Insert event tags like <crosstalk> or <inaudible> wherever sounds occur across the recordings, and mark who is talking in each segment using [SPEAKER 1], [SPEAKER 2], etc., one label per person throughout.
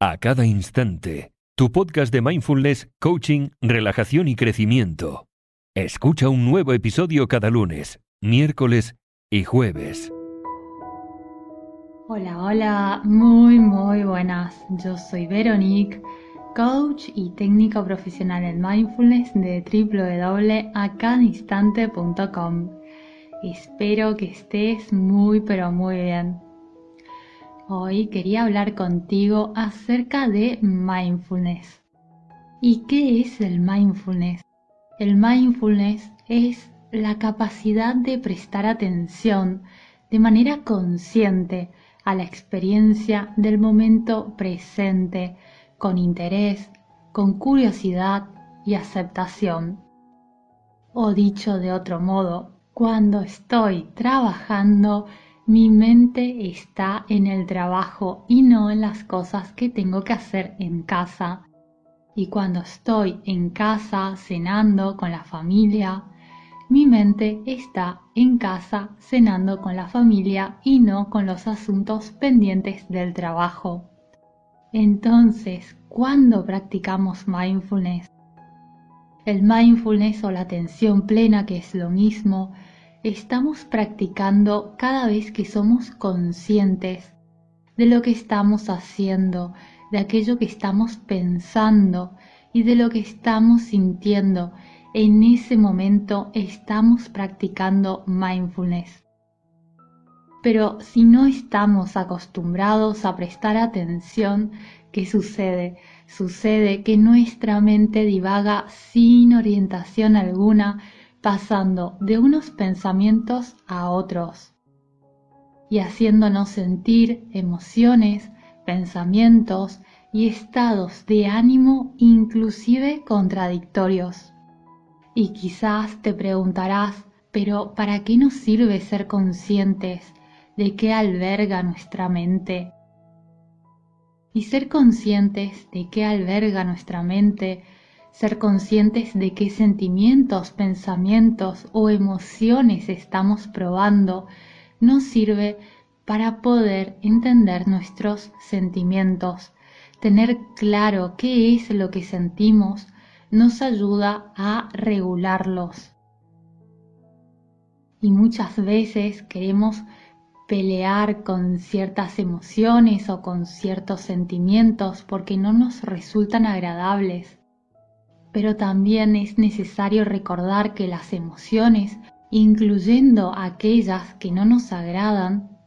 [SPEAKER 1] A cada instante, tu podcast de mindfulness, coaching, relajación y crecimiento. Escucha un nuevo episodio cada lunes, miércoles y jueves.
[SPEAKER 2] Hola, hola, muy, muy buenas. Yo soy Veronique, coach y técnico profesional en mindfulness de www.acadainstante.com. Espero que estés muy, pero muy bien. Hoy quería hablar contigo acerca de mindfulness. ¿Y qué es el mindfulness? El mindfulness es la capacidad de prestar atención de manera consciente a la experiencia del momento presente, con interés, con curiosidad y aceptación. O dicho de otro modo, cuando estoy trabajando mi mente está en el trabajo y no en las cosas que tengo que hacer en casa. Y cuando estoy en casa cenando con la familia, mi mente está en casa cenando con la familia y no con los asuntos pendientes del trabajo. Entonces, ¿cuándo practicamos mindfulness? El mindfulness o la atención plena, que es lo mismo, estamos practicando cada vez que somos conscientes de lo que estamos haciendo, de aquello que estamos pensando y de lo que estamos sintiendo. En ese momento estamos practicando mindfulness. Pero si no estamos acostumbrados a prestar atención, ¿qué sucede? Sucede que nuestra mente divaga sin orientación alguna pasando de unos pensamientos a otros y haciéndonos sentir emociones, pensamientos y estados de ánimo inclusive contradictorios. Y quizás te preguntarás, pero ¿para qué nos sirve ser conscientes de qué alberga nuestra mente? Y ser conscientes de qué alberga nuestra mente ser conscientes de qué sentimientos, pensamientos o emociones estamos probando nos sirve para poder entender nuestros sentimientos. Tener claro qué es lo que sentimos nos ayuda a regularlos. Y muchas veces queremos pelear con ciertas emociones o con ciertos sentimientos porque no nos resultan agradables pero también es necesario recordar que las emociones, incluyendo aquellas que no nos agradan,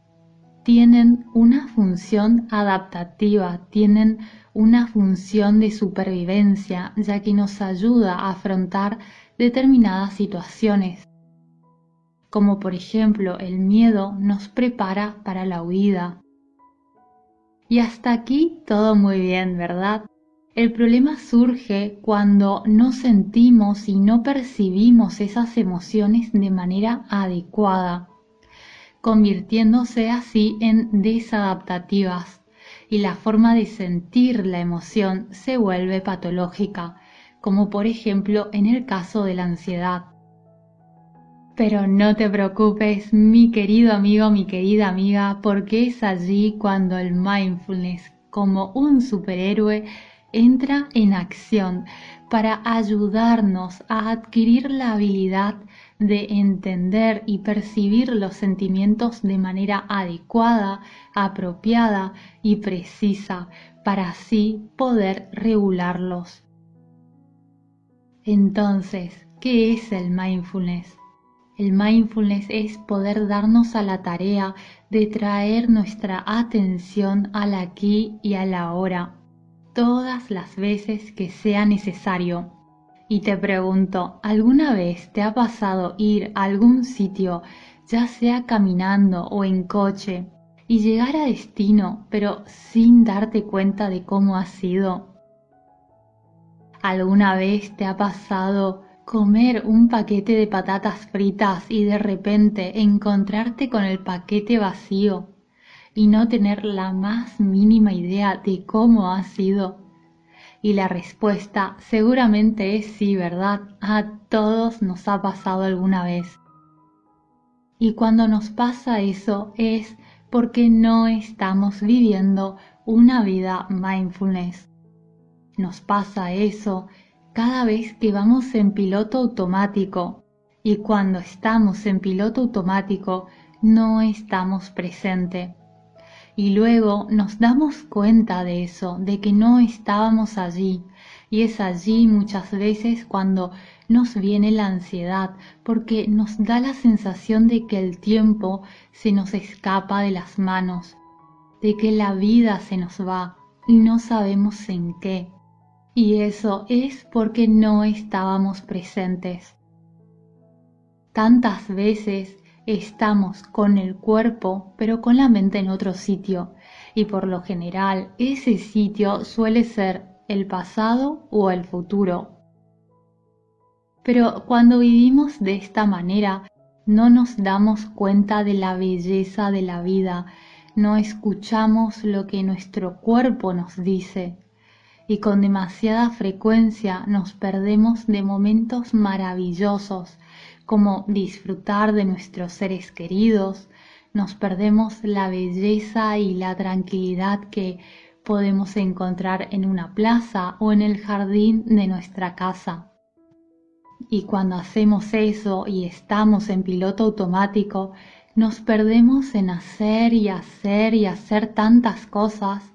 [SPEAKER 2] tienen una función adaptativa, tienen una función de supervivencia, ya que nos ayuda a afrontar determinadas situaciones, como por ejemplo el miedo nos prepara para la huida. Y hasta aquí todo muy bien, ¿verdad? El problema surge cuando no sentimos y no percibimos esas emociones de manera adecuada, convirtiéndose así en desadaptativas y la forma de sentir la emoción se vuelve patológica, como por ejemplo en el caso de la ansiedad. Pero no te preocupes, mi querido amigo, mi querida amiga, porque es allí cuando el mindfulness, como un superhéroe, entra en acción para ayudarnos a adquirir la habilidad de entender y percibir los sentimientos de manera adecuada, apropiada y precisa para así poder regularlos. Entonces, ¿qué es el mindfulness? El mindfulness es poder darnos a la tarea de traer nuestra atención al aquí y a la ahora todas las veces que sea necesario. Y te pregunto, ¿alguna vez te ha pasado ir a algún sitio, ya sea caminando o en coche, y llegar a destino, pero sin darte cuenta de cómo ha sido? ¿Alguna vez te ha pasado comer un paquete de patatas fritas y de repente encontrarte con el paquete vacío y no tener la más mínima idea de cómo ha sido? Y la respuesta seguramente es sí, ¿verdad? A todos nos ha pasado alguna vez. Y cuando nos pasa eso es porque no estamos viviendo una vida mindfulness. Nos pasa eso cada vez que vamos en piloto automático y cuando estamos en piloto automático no estamos presente. Y luego nos damos cuenta de eso, de que no estábamos allí. Y es allí muchas veces cuando nos viene la ansiedad, porque nos da la sensación de que el tiempo se nos escapa de las manos, de que la vida se nos va y no sabemos en qué. Y eso es porque no estábamos presentes. Tantas veces estamos con el cuerpo, pero con la mente en otro sitio, y por lo general ese sitio suele ser el pasado o el futuro. Pero cuando vivimos de esta manera, no nos damos cuenta de la belleza de la vida, no escuchamos lo que nuestro cuerpo nos dice. Y con demasiada frecuencia nos perdemos de momentos maravillosos como disfrutar de nuestros seres queridos, nos perdemos la belleza y la tranquilidad que podemos encontrar en una plaza o en el jardín de nuestra casa. Y cuando hacemos eso y estamos en piloto automático, nos perdemos en hacer y hacer y hacer tantas cosas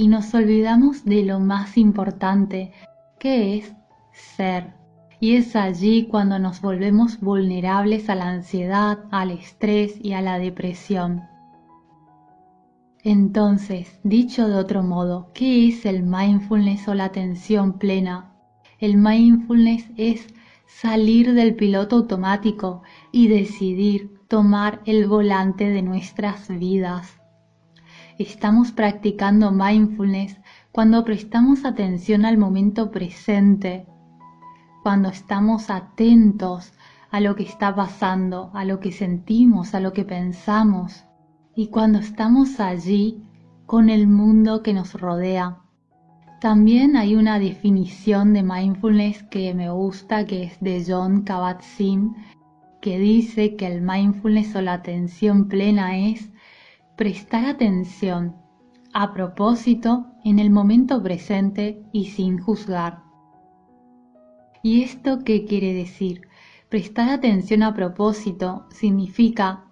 [SPEAKER 2] y nos olvidamos de lo más importante, que es ser. Y es allí cuando nos volvemos vulnerables a la ansiedad, al estrés y a la depresión. Entonces, dicho de otro modo, ¿qué es el mindfulness o la atención plena? El mindfulness es salir del piloto automático y decidir tomar el volante de nuestras vidas. Estamos practicando mindfulness cuando prestamos atención al momento presente, cuando estamos atentos a lo que está pasando, a lo que sentimos, a lo que pensamos y cuando estamos allí con el mundo que nos rodea. También hay una definición de mindfulness que me gusta, que es de John Kabat-Zinn, que dice que el mindfulness o la atención plena es prestar atención a propósito en el momento presente y sin juzgar. ¿Y esto qué quiere decir? Prestar atención a propósito significa,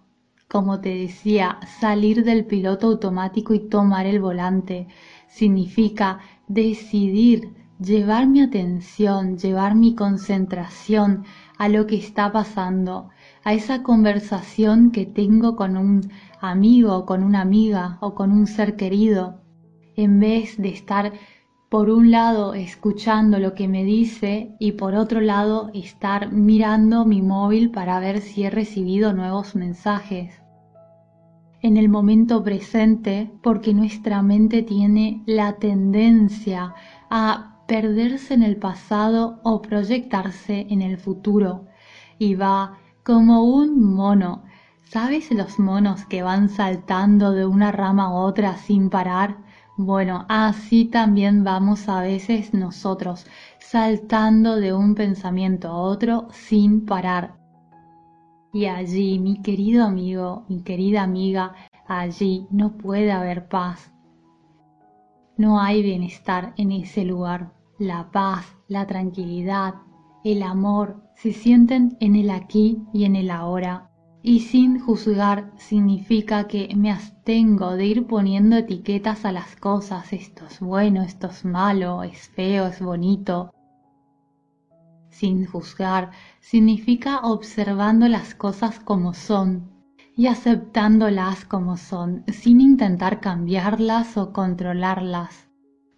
[SPEAKER 2] como te decía, salir del piloto automático y tomar el volante. Significa decidir llevar mi atención, llevar mi concentración a lo que está pasando, a esa conversación que tengo con un amigo, con una amiga o con un ser querido, en vez de estar por un lado escuchando lo que me dice y por otro lado estar mirando mi móvil para ver si he recibido nuevos mensajes. En el momento presente, porque nuestra mente tiene la tendencia a perderse en el pasado o proyectarse en el futuro y va como un mono ¿Sabes los monos que van saltando de una rama a otra sin parar? Bueno, así también vamos a veces nosotros, saltando de un pensamiento a otro sin parar. Y allí, mi querido amigo, mi querida amiga, allí no puede haber paz. No hay bienestar en ese lugar. La paz, la tranquilidad, el amor se sienten en el aquí y en el ahora y sin juzgar significa que me abstengo de ir poniendo etiquetas a las cosas, esto es bueno, esto es malo, es feo, es bonito. Sin juzgar significa observando las cosas como son y aceptándolas como son, sin intentar cambiarlas o controlarlas.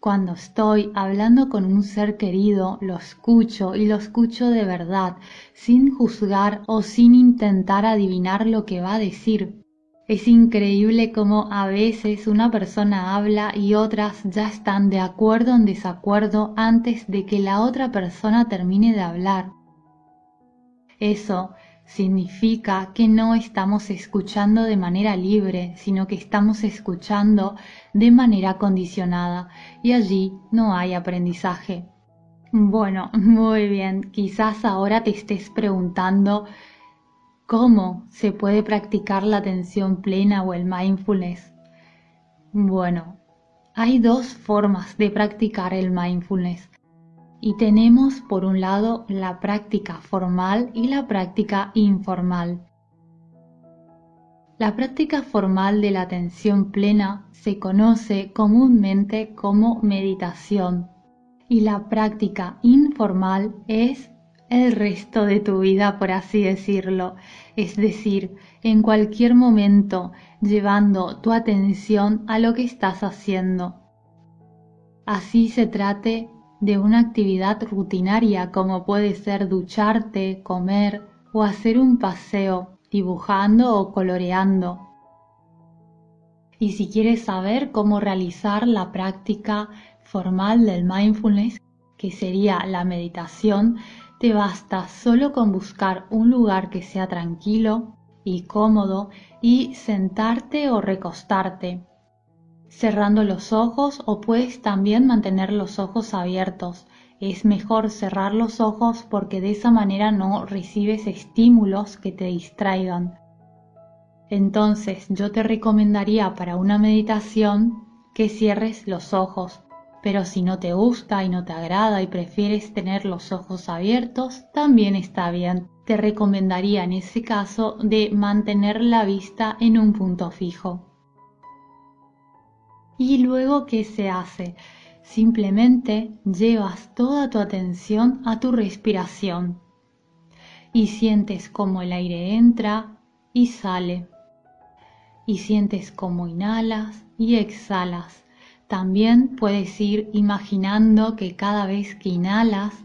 [SPEAKER 2] Cuando estoy hablando con un ser querido, lo escucho y lo escucho de verdad, sin juzgar o sin intentar adivinar lo que va a decir. Es increíble cómo a veces una persona habla y otras ya están de acuerdo o en desacuerdo antes de que la otra persona termine de hablar. Eso significa que no estamos escuchando de manera libre, sino que estamos escuchando de manera condicionada y allí no hay aprendizaje. Bueno, <laughs> muy bien, quizás ahora te estés preguntando cómo se puede practicar la atención plena o el mindfulness. Bueno, hay dos formas de practicar el mindfulness y tenemos por un lado la práctica formal y la práctica informal. La práctica formal de la atención plena se conoce comúnmente como meditación y la práctica informal es el resto de tu vida, por así decirlo, es decir, en cualquier momento llevando tu atención a lo que estás haciendo. Así se trate de una actividad rutinaria como puede ser ducharte, comer o hacer un paseo, dibujando o coloreando. Y si quieres saber cómo realizar la práctica formal del mindfulness, que sería la meditación, te basta solo con buscar un lugar que sea tranquilo y cómodo y sentarte o recostarte, cerrando los ojos o puedes también mantener los ojos abiertos. Es mejor cerrar los ojos porque de esa manera no recibes estímulos que te distraigan. Entonces yo te recomendaría para una meditación que cierres los ojos pero si no te gusta y no te agrada y prefieres tener los ojos abiertos, también está bien. Te recomendaría en ese caso de mantener la vista en un punto fijo. Y luego, ¿qué se hace? Simplemente llevas toda tu atención a tu respiración y sientes como el aire entra y sale. Y sientes como inhalas y exhalas también puedes ir imaginando que cada vez que inhalas,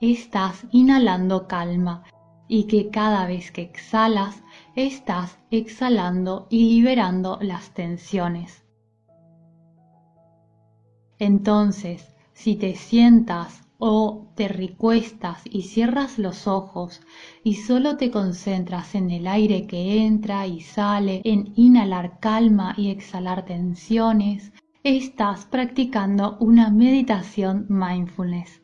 [SPEAKER 2] estás inhalando calma y que cada vez que exhalas, estás exhalando y liberando las tensiones. Entonces, si te sientas o te recuestas y cierras los ojos y solo te concentras en el aire que entra y sale, en inhalar calma y exhalar tensiones, estás practicando una meditación mindfulness.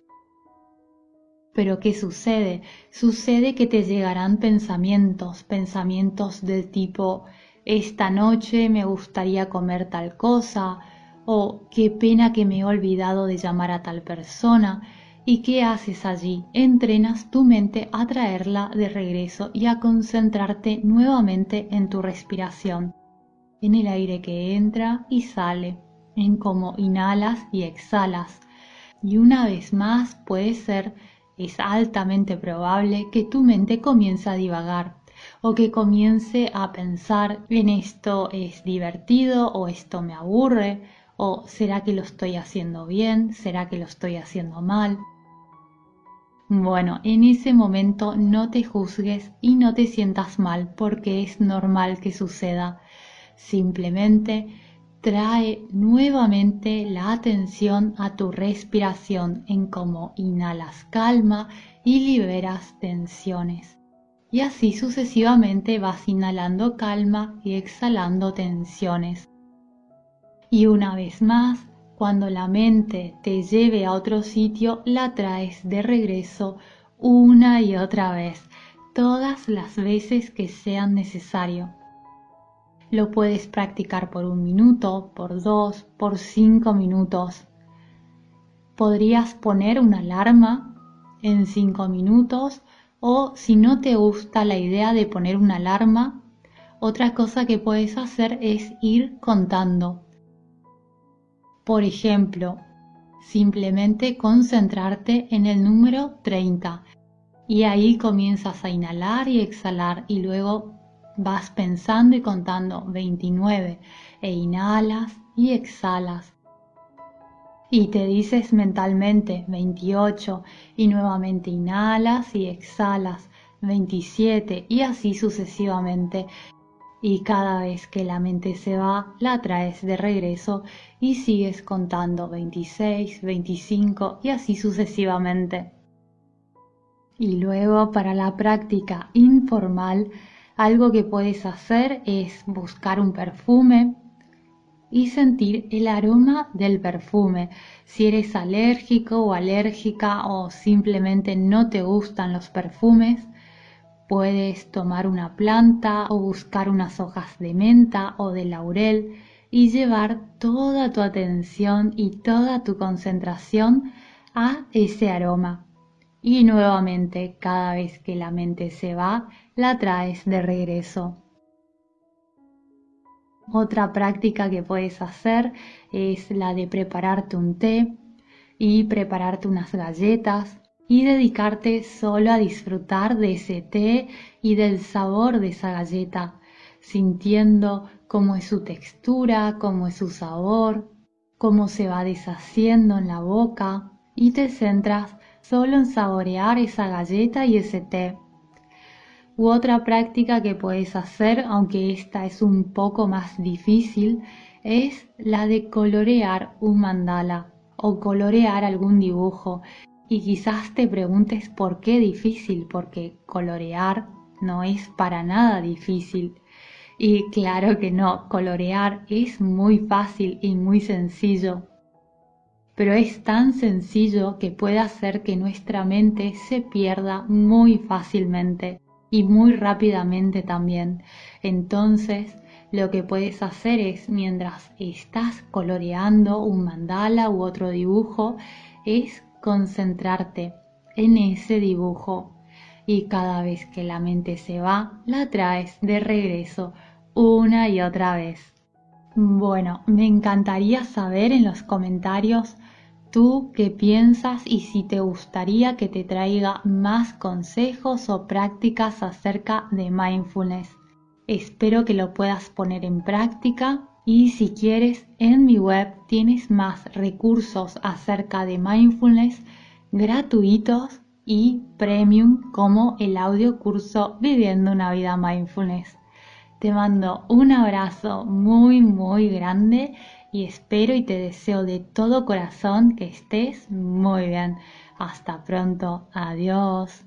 [SPEAKER 2] Pero ¿qué sucede? Sucede que te llegarán pensamientos, pensamientos del tipo, esta noche me gustaría comer tal cosa, o qué pena que me he olvidado de llamar a tal persona. ¿Y qué haces allí? Entrenas tu mente a traerla de regreso y a concentrarte nuevamente en tu respiración, en el aire que entra y sale en cómo inhalas y exhalas. Y una vez más puede ser, es altamente probable que tu mente comience a divagar o que comience a pensar en esto es divertido o esto me aburre o será que lo estoy haciendo bien, será que lo estoy haciendo mal. Bueno, en ese momento no te juzgues y no te sientas mal porque es normal que suceda. Simplemente trae nuevamente la atención a tu respiración en cómo inhalas calma y liberas tensiones. Y así sucesivamente vas inhalando calma y exhalando tensiones. Y una vez más, cuando la mente te lleve a otro sitio, la traes de regreso una y otra vez, todas las veces que sean necesario. Lo puedes practicar por un minuto, por dos, por cinco minutos. Podrías poner una alarma en cinco minutos o si no te gusta la idea de poner una alarma, otra cosa que puedes hacer es ir contando. Por ejemplo, simplemente concentrarte en el número 30 y ahí comienzas a inhalar y exhalar y luego Vas pensando y contando 29 e inhalas y exhalas. Y te dices mentalmente 28 y nuevamente inhalas y exhalas 27 y así sucesivamente. Y cada vez que la mente se va, la traes de regreso y sigues contando 26, 25 y así sucesivamente. Y luego para la práctica informal, algo que puedes hacer es buscar un perfume y sentir el aroma del perfume. Si eres alérgico o alérgica o simplemente no te gustan los perfumes, puedes tomar una planta o buscar unas hojas de menta o de laurel y llevar toda tu atención y toda tu concentración a ese aroma. Y nuevamente, cada vez que la mente se va, la traes de regreso. Otra práctica que puedes hacer es la de prepararte un té y prepararte unas galletas y dedicarte solo a disfrutar de ese té y del sabor de esa galleta, sintiendo cómo es su textura, cómo es su sabor, cómo se va deshaciendo en la boca y te centras solo en saborear esa galleta y ese té. U otra práctica que puedes hacer, aunque esta es un poco más difícil, es la de colorear un mandala o colorear algún dibujo. Y quizás te preguntes por qué difícil, porque colorear no es para nada difícil. Y claro que no, colorear es muy fácil y muy sencillo. Pero es tan sencillo que puede hacer que nuestra mente se pierda muy fácilmente y muy rápidamente también. Entonces, lo que puedes hacer es, mientras estás coloreando un mandala u otro dibujo, es concentrarte en ese dibujo. Y cada vez que la mente se va, la traes de regreso una y otra vez. Bueno, me encantaría saber en los comentarios tú qué piensas y si te gustaría que te traiga más consejos o prácticas acerca de mindfulness. Espero que lo puedas poner en práctica y si quieres en mi web tienes más recursos acerca de mindfulness gratuitos y premium como el audio curso Viviendo una vida mindfulness. Te mando un abrazo muy muy grande y espero y te deseo de todo corazón que estés muy bien. Hasta pronto. Adiós.